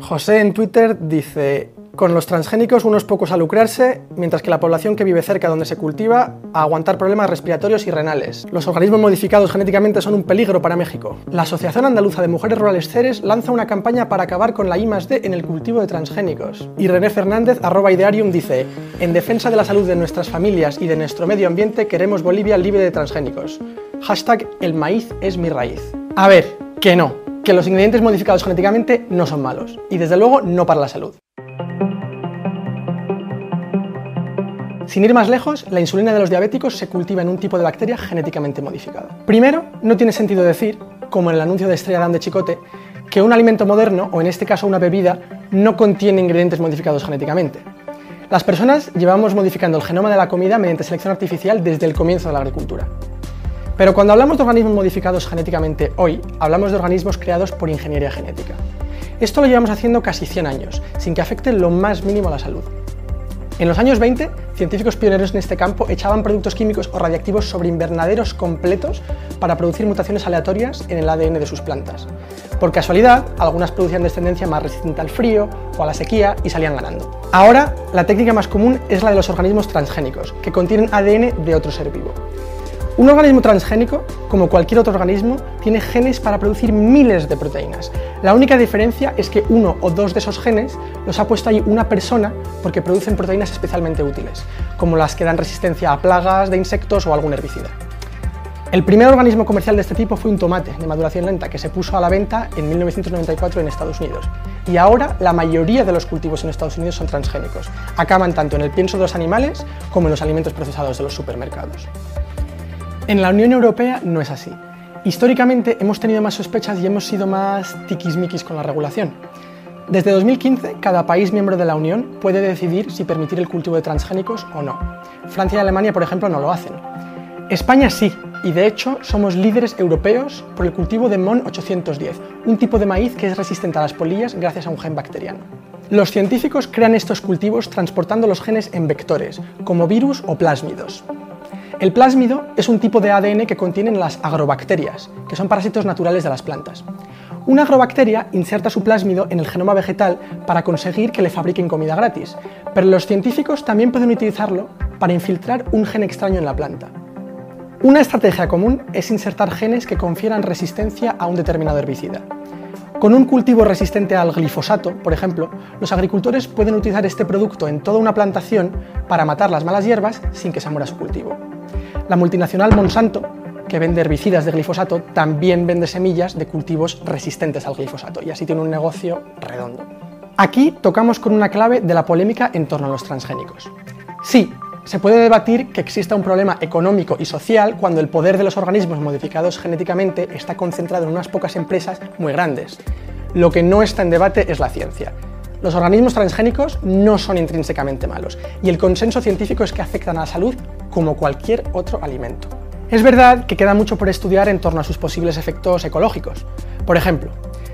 José en Twitter dice, con los transgénicos unos pocos a lucrarse, mientras que la población que vive cerca donde se cultiva a aguantar problemas respiratorios y renales. Los organismos modificados genéticamente son un peligro para México. La Asociación Andaluza de Mujeres Rurales Ceres lanza una campaña para acabar con la I+D en el cultivo de transgénicos. Y René Fernández, arroba idearium, dice, en defensa de la salud de nuestras familias y de nuestro medio ambiente queremos Bolivia libre de transgénicos. Hashtag el maíz es mi raíz. A ver, que no, que los ingredientes modificados genéticamente no son malos, y desde luego no para la salud. Sin ir más lejos, la insulina de los diabéticos se cultiva en un tipo de bacteria genéticamente modificada. Primero, no tiene sentido decir, como en el anuncio de Estrella Dan de Chicote, que un alimento moderno, o en este caso una bebida, no contiene ingredientes modificados genéticamente. Las personas llevamos modificando el genoma de la comida mediante selección artificial desde el comienzo de la agricultura. Pero cuando hablamos de organismos modificados genéticamente hoy, hablamos de organismos creados por ingeniería genética. Esto lo llevamos haciendo casi 100 años, sin que afecte lo más mínimo a la salud. En los años 20, científicos pioneros en este campo echaban productos químicos o radiactivos sobre invernaderos completos para producir mutaciones aleatorias en el ADN de sus plantas. Por casualidad, algunas producían descendencia más resistente al frío o a la sequía y salían ganando. Ahora, la técnica más común es la de los organismos transgénicos, que contienen ADN de otro ser vivo. Un organismo transgénico, como cualquier otro organismo, tiene genes para producir miles de proteínas. La única diferencia es que uno o dos de esos genes los ha puesto ahí una persona porque producen proteínas especialmente útiles, como las que dan resistencia a plagas de insectos o algún herbicida. El primer organismo comercial de este tipo fue un tomate de maduración lenta que se puso a la venta en 1994 en Estados Unidos. Y ahora la mayoría de los cultivos en Estados Unidos son transgénicos. Acaban tanto en el pienso de los animales como en los alimentos procesados de los supermercados. En la Unión Europea no es así. Históricamente hemos tenido más sospechas y hemos sido más tiquismiquis con la regulación. Desde 2015, cada país miembro de la Unión puede decidir si permitir el cultivo de transgénicos o no. Francia y Alemania, por ejemplo, no lo hacen. España sí, y de hecho somos líderes europeos por el cultivo de MON 810, un tipo de maíz que es resistente a las polillas gracias a un gen bacteriano. Los científicos crean estos cultivos transportando los genes en vectores, como virus o plásmidos. El plásmido es un tipo de ADN que contienen las agrobacterias, que son parásitos naturales de las plantas. Una agrobacteria inserta su plásmido en el genoma vegetal para conseguir que le fabriquen comida gratis, pero los científicos también pueden utilizarlo para infiltrar un gen extraño en la planta. Una estrategia común es insertar genes que confieran resistencia a un determinado herbicida. Con un cultivo resistente al glifosato, por ejemplo, los agricultores pueden utilizar este producto en toda una plantación para matar las malas hierbas sin que se muera su cultivo. La multinacional Monsanto, que vende herbicidas de glifosato, también vende semillas de cultivos resistentes al glifosato y así tiene un negocio redondo. Aquí tocamos con una clave de la polémica en torno a los transgénicos. Sí, se puede debatir que exista un problema económico y social cuando el poder de los organismos modificados genéticamente está concentrado en unas pocas empresas muy grandes. Lo que no está en debate es la ciencia. Los organismos transgénicos no son intrínsecamente malos y el consenso científico es que afectan a la salud como cualquier otro alimento. Es verdad que queda mucho por estudiar en torno a sus posibles efectos ecológicos. Por ejemplo,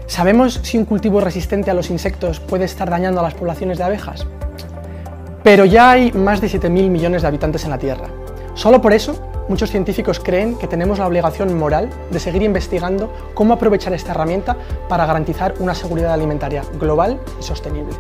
¿sabemos si un cultivo resistente a los insectos puede estar dañando a las poblaciones de abejas? Pero ya hay más de 7.000 millones de habitantes en la Tierra. Solo por eso, muchos científicos creen que tenemos la obligación moral de seguir investigando cómo aprovechar esta herramienta para garantizar una seguridad alimentaria global y sostenible.